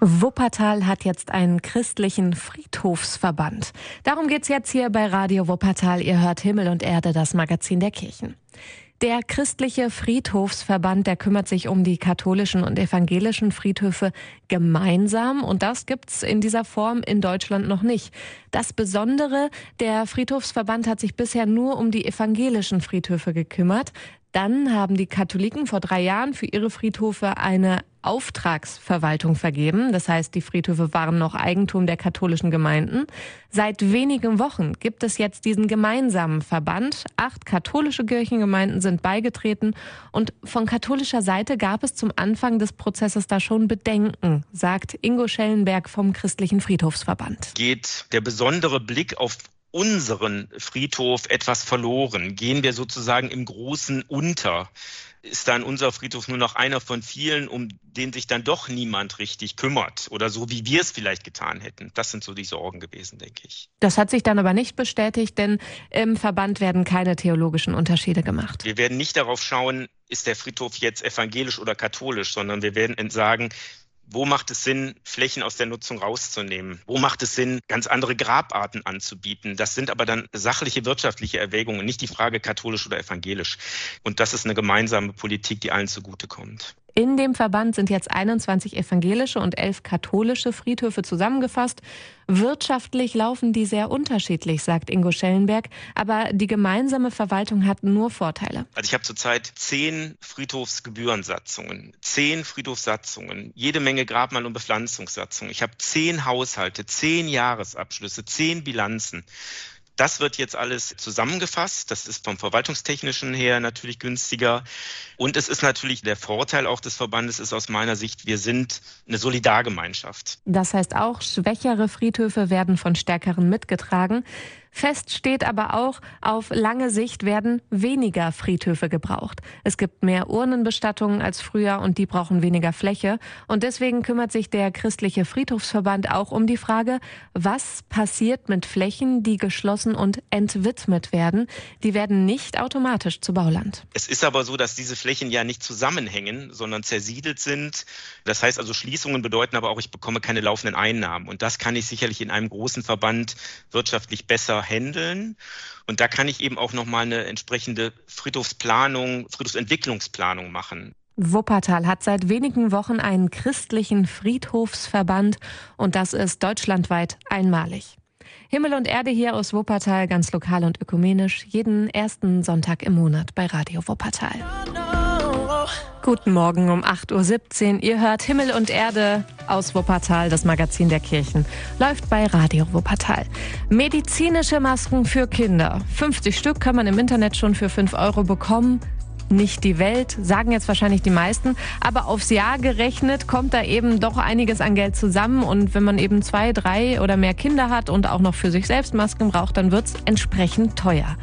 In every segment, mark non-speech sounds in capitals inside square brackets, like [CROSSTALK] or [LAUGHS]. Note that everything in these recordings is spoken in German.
Wuppertal hat jetzt einen christlichen Friedhofsverband. Darum geht's jetzt hier bei Radio Wuppertal. Ihr hört Himmel und Erde, das Magazin der Kirchen. Der christliche Friedhofsverband, der kümmert sich um die katholischen und evangelischen Friedhöfe gemeinsam und das gibt's in dieser Form in Deutschland noch nicht. Das Besondere, der Friedhofsverband hat sich bisher nur um die evangelischen Friedhöfe gekümmert. Dann haben die Katholiken vor drei Jahren für ihre Friedhöfe eine Auftragsverwaltung vergeben. Das heißt, die Friedhöfe waren noch Eigentum der katholischen Gemeinden. Seit wenigen Wochen gibt es jetzt diesen gemeinsamen Verband. Acht katholische Kirchengemeinden sind beigetreten und von katholischer Seite gab es zum Anfang des Prozesses da schon Bedenken, sagt Ingo Schellenberg vom Christlichen Friedhofsverband. Geht der besondere Blick auf unseren Friedhof etwas verloren? Gehen wir sozusagen im Großen unter? Ist dann unser Friedhof nur noch einer von vielen, um den sich dann doch niemand richtig kümmert oder so, wie wir es vielleicht getan hätten? Das sind so die Sorgen gewesen, denke ich. Das hat sich dann aber nicht bestätigt, denn im Verband werden keine theologischen Unterschiede gemacht. Wir werden nicht darauf schauen, ist der Friedhof jetzt evangelisch oder katholisch, sondern wir werden sagen, wo macht es Sinn, Flächen aus der Nutzung rauszunehmen? Wo macht es Sinn, ganz andere Grabarten anzubieten? Das sind aber dann sachliche wirtschaftliche Erwägungen, nicht die Frage katholisch oder evangelisch. Und das ist eine gemeinsame Politik, die allen zugutekommt. In dem Verband sind jetzt 21 evangelische und 11 katholische Friedhöfe zusammengefasst. Wirtschaftlich laufen die sehr unterschiedlich, sagt Ingo Schellenberg, aber die gemeinsame Verwaltung hat nur Vorteile. Also ich habe zurzeit zehn Friedhofsgebührensatzungen, zehn Friedhofssatzungen, jede Menge Grabmal- und Bepflanzungssatzungen. Ich habe zehn Haushalte, zehn Jahresabschlüsse, zehn Bilanzen. Das wird jetzt alles zusammengefasst. Das ist vom verwaltungstechnischen her natürlich günstiger. Und es ist natürlich der Vorteil auch des Verbandes ist aus meiner Sicht, wir sind eine Solidargemeinschaft. Das heißt auch, schwächere Friedhöfe werden von stärkeren mitgetragen. Fest steht aber auch, auf lange Sicht werden weniger Friedhöfe gebraucht. Es gibt mehr Urnenbestattungen als früher und die brauchen weniger Fläche. Und deswegen kümmert sich der christliche Friedhofsverband auch um die Frage, was passiert mit Flächen, die geschlossen und entwidmet werden. Die werden nicht automatisch zu Bauland. Es ist aber so, dass diese Flächen ja nicht zusammenhängen, sondern zersiedelt sind. Das heißt also, Schließungen bedeuten aber auch, ich bekomme keine laufenden Einnahmen. Und das kann ich sicherlich in einem großen Verband wirtschaftlich besser handeln. Und da kann ich eben auch nochmal eine entsprechende Friedhofsplanung, Friedhofsentwicklungsplanung machen. Wuppertal hat seit wenigen Wochen einen christlichen Friedhofsverband und das ist deutschlandweit einmalig. Himmel und Erde hier aus Wuppertal, ganz lokal und ökumenisch, jeden ersten Sonntag im Monat bei Radio Wuppertal. Guten Morgen um 8.17 Uhr. Ihr hört Himmel und Erde aus Wuppertal, das Magazin der Kirchen. Läuft bei Radio Wuppertal. Medizinische Masken für Kinder. 50 Stück kann man im Internet schon für 5 Euro bekommen. Nicht die Welt, sagen jetzt wahrscheinlich die meisten, aber aufs Jahr gerechnet kommt da eben doch einiges an Geld zusammen und wenn man eben zwei, drei oder mehr Kinder hat und auch noch für sich selbst Masken braucht, dann wird's entsprechend teuer.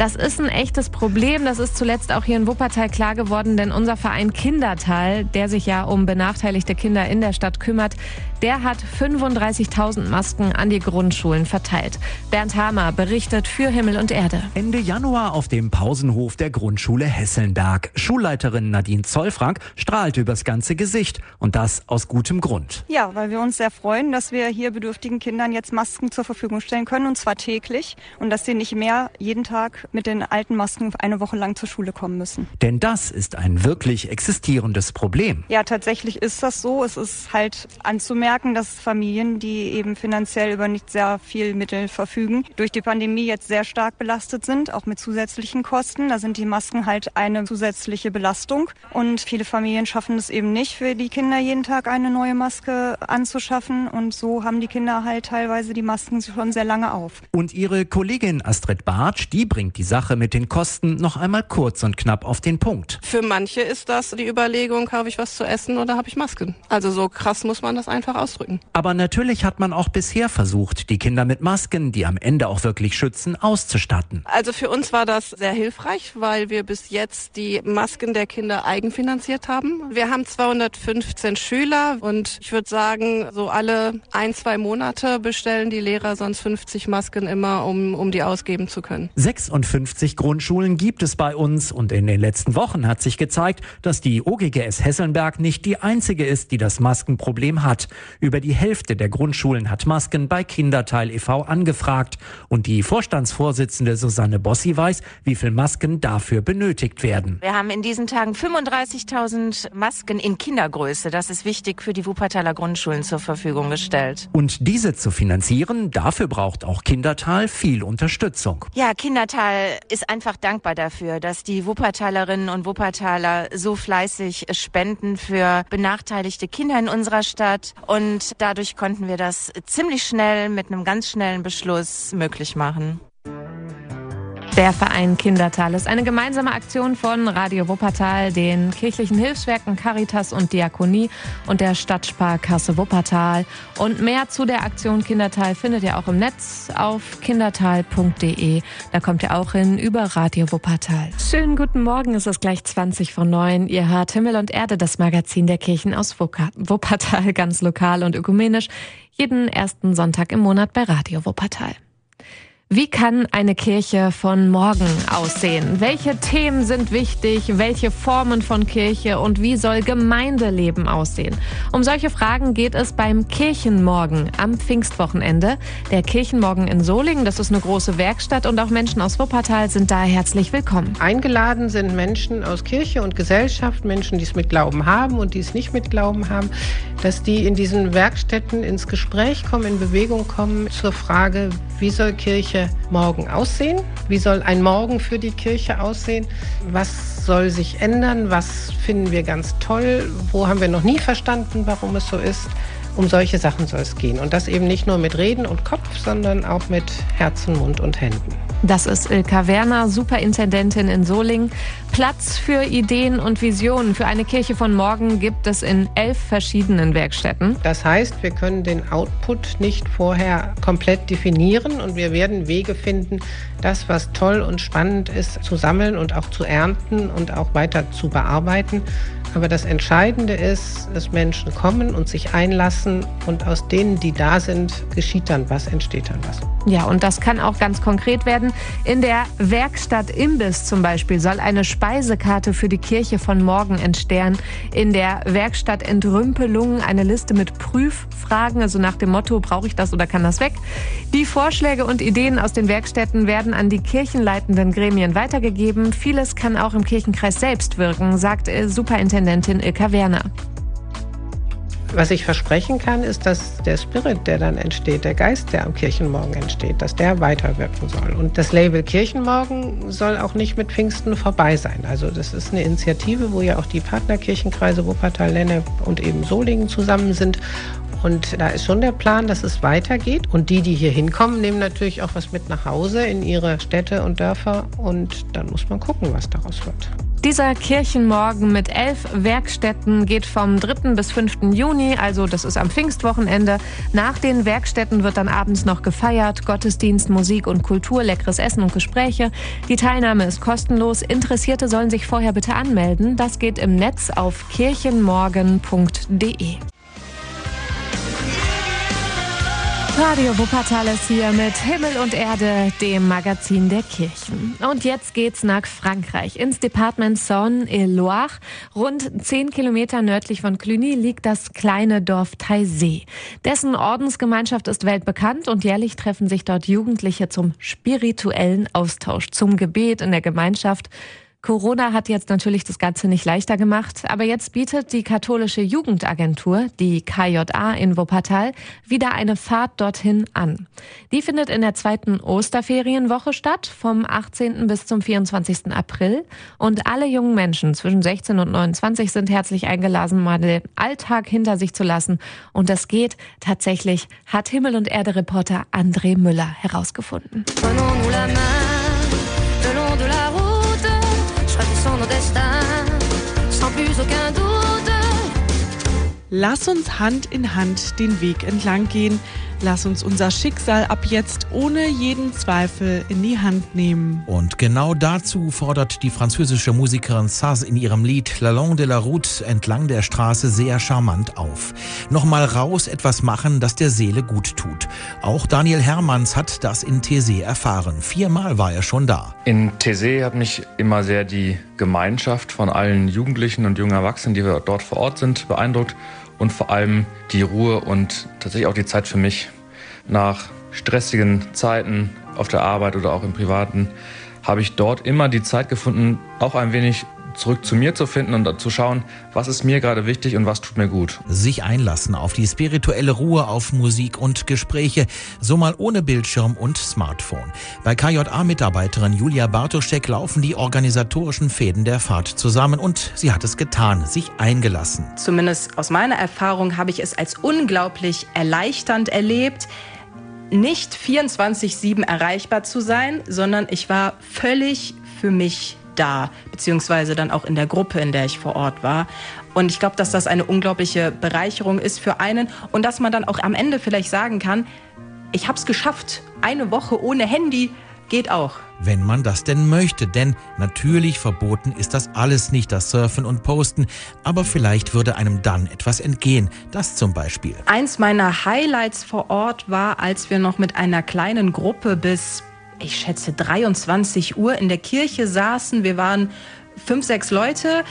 Das ist ein echtes Problem. Das ist zuletzt auch hier in Wuppertal klar geworden, denn unser Verein Kindertal, der sich ja um benachteiligte Kinder in der Stadt kümmert, der hat 35.000 Masken an die Grundschulen verteilt. Bernd Hamer berichtet für Himmel und Erde. Ende Januar auf dem Pausenhof der Grundschule Hesselnberg. Schulleiterin Nadine Zollfrank strahlt übers ganze Gesicht und das aus gutem Grund. Ja, weil wir uns sehr freuen, dass wir hier bedürftigen Kindern jetzt Masken zur Verfügung stellen können und zwar täglich und dass sie nicht mehr jeden Tag mit den alten Masken eine Woche lang zur Schule kommen müssen. Denn das ist ein wirklich existierendes Problem. Ja, tatsächlich ist das so. Es ist halt anzumerken, dass Familien, die eben finanziell über nicht sehr viel Mittel verfügen, durch die Pandemie jetzt sehr stark belastet sind, auch mit zusätzlichen Kosten. Da sind die Masken halt eine zusätzliche Belastung. Und viele Familien schaffen es eben nicht, für die Kinder jeden Tag eine neue Maske anzuschaffen. Und so haben die Kinder halt teilweise die Masken schon sehr lange auf. Und ihre Kollegin Astrid Bartsch, die bringt die Sache mit den Kosten noch einmal kurz und knapp auf den Punkt. Für manche ist das die Überlegung, kaufe ich was zu essen oder habe ich Masken. Also so krass muss man das einfach ausdrücken. Aber natürlich hat man auch bisher versucht, die Kinder mit Masken, die am Ende auch wirklich schützen, auszustatten. Also für uns war das sehr hilfreich, weil wir bis jetzt die Masken der Kinder eigenfinanziert haben. Wir haben 215 Schüler und ich würde sagen, so alle ein, zwei Monate bestellen die Lehrer sonst 50 Masken immer, um, um die ausgeben zu können. 56 50 Grundschulen gibt es bei uns und in den letzten Wochen hat sich gezeigt, dass die OGGS Hesselnberg nicht die einzige ist, die das Maskenproblem hat. Über die Hälfte der Grundschulen hat Masken bei Kinderteil e.V. angefragt. Und die Vorstandsvorsitzende Susanne Bossi weiß, wie viel Masken dafür benötigt werden. Wir haben in diesen Tagen 35.000 Masken in Kindergröße. Das ist wichtig für die Wuppertaler Grundschulen zur Verfügung gestellt. Und diese zu finanzieren, dafür braucht auch Kindertal viel Unterstützung. Ja, Kindertal ist einfach dankbar dafür, dass die Wuppertalerinnen und Wuppertaler so fleißig spenden für benachteiligte Kinder in unserer Stadt. Und dadurch konnten wir das ziemlich schnell mit einem ganz schnellen Beschluss möglich machen. Der Verein Kindertal ist eine gemeinsame Aktion von Radio Wuppertal, den kirchlichen Hilfswerken Caritas und Diakonie und der Stadtsparkasse Wuppertal. Und mehr zu der Aktion Kindertal findet ihr auch im Netz auf kindertal.de. Da kommt ihr auch hin über Radio Wuppertal. Schönen guten Morgen, es ist gleich 20 vor 9. Ihr hört Himmel und Erde, das Magazin der Kirchen aus Wuppertal, [LAUGHS] ganz lokal und ökumenisch, jeden ersten Sonntag im Monat bei Radio Wuppertal. Wie kann eine Kirche von morgen aussehen? Welche Themen sind wichtig? Welche Formen von Kirche und wie soll Gemeindeleben aussehen? Um solche Fragen geht es beim Kirchenmorgen am Pfingstwochenende. Der Kirchenmorgen in Solingen, das ist eine große Werkstatt und auch Menschen aus Wuppertal sind da herzlich willkommen. Eingeladen sind Menschen aus Kirche und Gesellschaft, Menschen, die es mit Glauben haben und die es nicht mit Glauben haben, dass die in diesen Werkstätten ins Gespräch kommen, in Bewegung kommen zur Frage, wie soll Kirche Kirche morgen aussehen? Wie soll ein Morgen für die Kirche aussehen? Was soll sich ändern? Was finden wir ganz toll? Wo haben wir noch nie verstanden, warum es so ist? Um solche Sachen soll es gehen. Und das eben nicht nur mit Reden und Kopf, sondern auch mit Herzen, Mund und Händen. Das ist Ilka Werner, Superintendentin in Solingen. Platz für Ideen und Visionen für eine Kirche von morgen gibt es in elf verschiedenen Werkstätten. Das heißt, wir können den Output nicht vorher komplett definieren und wir werden Wege finden, das, was toll und spannend ist, zu sammeln und auch zu ernten und auch weiter zu bearbeiten. Aber das Entscheidende ist, dass Menschen kommen und sich einlassen und aus denen, die da sind, geschieht dann was, entsteht dann was. Ja, und das kann auch ganz konkret werden. In der Werkstatt Imbiss zum Beispiel soll eine Speisekarte für die Kirche von morgen entstehen. In der Werkstatt Entrümpelung eine Liste mit Prüffragen, also nach dem Motto, brauche ich das oder kann das weg? Die Vorschläge und Ideen aus den Werkstätten werden an die kirchenleitenden Gremien weitergegeben. Vieles kann auch im Kirchenkreis selbst wirken, sagt Superintendent Superintendentin Ilka Werner. Was ich versprechen kann, ist, dass der Spirit, der dann entsteht, der Geist, der am Kirchenmorgen entsteht, dass der weiterwirken soll. Und das Label Kirchenmorgen soll auch nicht mit Pfingsten vorbei sein. Also das ist eine Initiative, wo ja auch die Partnerkirchenkreise Wuppertal, Lenne und eben Solingen zusammen sind. Und da ist schon der Plan, dass es weitergeht. Und die, die hier hinkommen, nehmen natürlich auch was mit nach Hause in ihre Städte und Dörfer. Und dann muss man gucken, was daraus wird. Dieser Kirchenmorgen mit elf Werkstätten geht vom 3. bis 5. Juni, also das ist am Pfingstwochenende. Nach den Werkstätten wird dann abends noch gefeiert, Gottesdienst, Musik und Kultur, leckeres Essen und Gespräche. Die Teilnahme ist kostenlos. Interessierte sollen sich vorher bitte anmelden. Das geht im Netz auf kirchenmorgen.de. Radio Wuppertal ist hier mit Himmel und Erde, dem Magazin der Kirchen. Und jetzt geht's nach Frankreich. Ins Departement Saône-et-Loire. Rund zehn Kilometer nördlich von Cluny liegt das kleine Dorf Taizé. Dessen Ordensgemeinschaft ist weltbekannt und jährlich treffen sich dort Jugendliche zum spirituellen Austausch, zum Gebet in der Gemeinschaft. Corona hat jetzt natürlich das Ganze nicht leichter gemacht, aber jetzt bietet die katholische Jugendagentur, die KJA in Wuppertal, wieder eine Fahrt dorthin an. Die findet in der zweiten Osterferienwoche statt, vom 18. bis zum 24. April. Und alle jungen Menschen zwischen 16 und 29 sind herzlich eingeladen, mal den Alltag hinter sich zu lassen. Und das geht tatsächlich, hat Himmel und Erde Reporter André Müller herausgefunden. Lass uns Hand in Hand den Weg entlang gehen. Lass uns unser Schicksal ab jetzt ohne jeden Zweifel in die Hand nehmen. Und genau dazu fordert die französische Musikerin Saz in ihrem Lied La Longue de la Route entlang der Straße sehr charmant auf. Nochmal raus etwas machen, das der Seele gut tut. Auch Daniel Hermanns hat das in Thésée erfahren. Viermal war er schon da. In Thésée hat mich immer sehr die Gemeinschaft von allen Jugendlichen und jungen Erwachsenen, die dort vor Ort sind, beeindruckt und vor allem die Ruhe und tatsächlich auch die Zeit für mich nach stressigen Zeiten auf der Arbeit oder auch im Privaten habe ich dort immer die Zeit gefunden, auch ein wenig zurück zu mir zu finden und zu schauen, was ist mir gerade wichtig und was tut mir gut. Sich einlassen auf die spirituelle Ruhe, auf Musik und Gespräche, so mal ohne Bildschirm und Smartphone. Bei KJA-Mitarbeiterin Julia Bartoschek laufen die organisatorischen Fäden der Fahrt zusammen und sie hat es getan, sich eingelassen. Zumindest aus meiner Erfahrung habe ich es als unglaublich erleichternd erlebt nicht 24-7 erreichbar zu sein, sondern ich war völlig für mich da, beziehungsweise dann auch in der Gruppe, in der ich vor Ort war. Und ich glaube, dass das eine unglaubliche Bereicherung ist für einen und dass man dann auch am Ende vielleicht sagen kann, ich habe es geschafft. Eine Woche ohne Handy geht auch. Wenn man das denn möchte, denn natürlich verboten ist das alles nicht, das Surfen und Posten, aber vielleicht würde einem dann etwas entgehen. Das zum Beispiel. Eins meiner Highlights vor Ort war, als wir noch mit einer kleinen Gruppe bis ich schätze, 23 Uhr in der Kirche saßen. Wir waren fünf, sechs Leute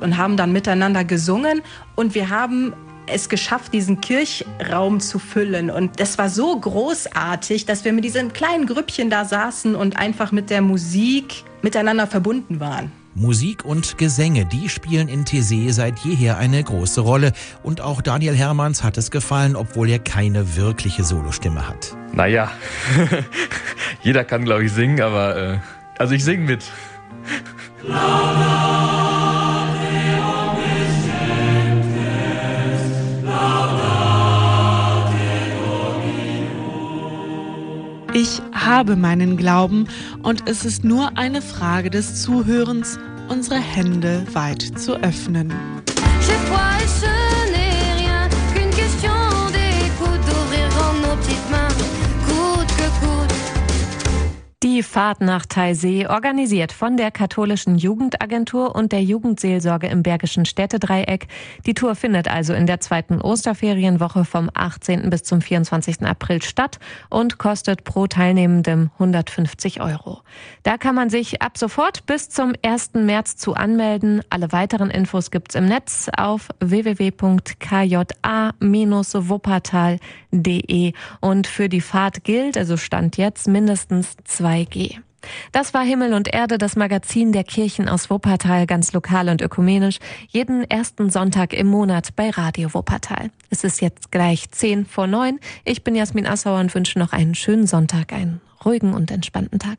und haben dann miteinander gesungen und wir haben es geschafft, diesen Kirchraum zu füllen. Und das war so großartig, dass wir mit diesem kleinen Grüppchen da saßen und einfach mit der Musik miteinander verbunden waren. Musik und Gesänge, die spielen in Tese seit jeher eine große Rolle. Und auch Daniel Hermanns hat es gefallen, obwohl er keine wirkliche Solostimme hat. Naja, [LAUGHS] jeder kann, glaube ich, singen, aber äh, also ich singe mit. Habe meinen Glauben und es ist nur eine Frage des Zuhörens, unsere Hände weit zu öffnen. Die Fahrt nach Taisee, organisiert von der Katholischen Jugendagentur und der Jugendseelsorge im Bergischen Städtedreieck. Die Tour findet also in der zweiten Osterferienwoche vom 18. bis zum 24. April statt und kostet pro Teilnehmendem 150 Euro. Da kann man sich ab sofort bis zum 1. März zu anmelden. Alle weiteren Infos gibt's im Netz auf www.kja-wuppertal.de. Und für die Fahrt gilt, also Stand jetzt, mindestens zwei 2G. Das war Himmel und Erde, das Magazin der Kirchen aus Wuppertal, ganz lokal und ökumenisch, jeden ersten Sonntag im Monat bei Radio Wuppertal. Es ist jetzt gleich 10 vor 9. Ich bin Jasmin Assauer und wünsche noch einen schönen Sonntag, einen ruhigen und entspannten Tag.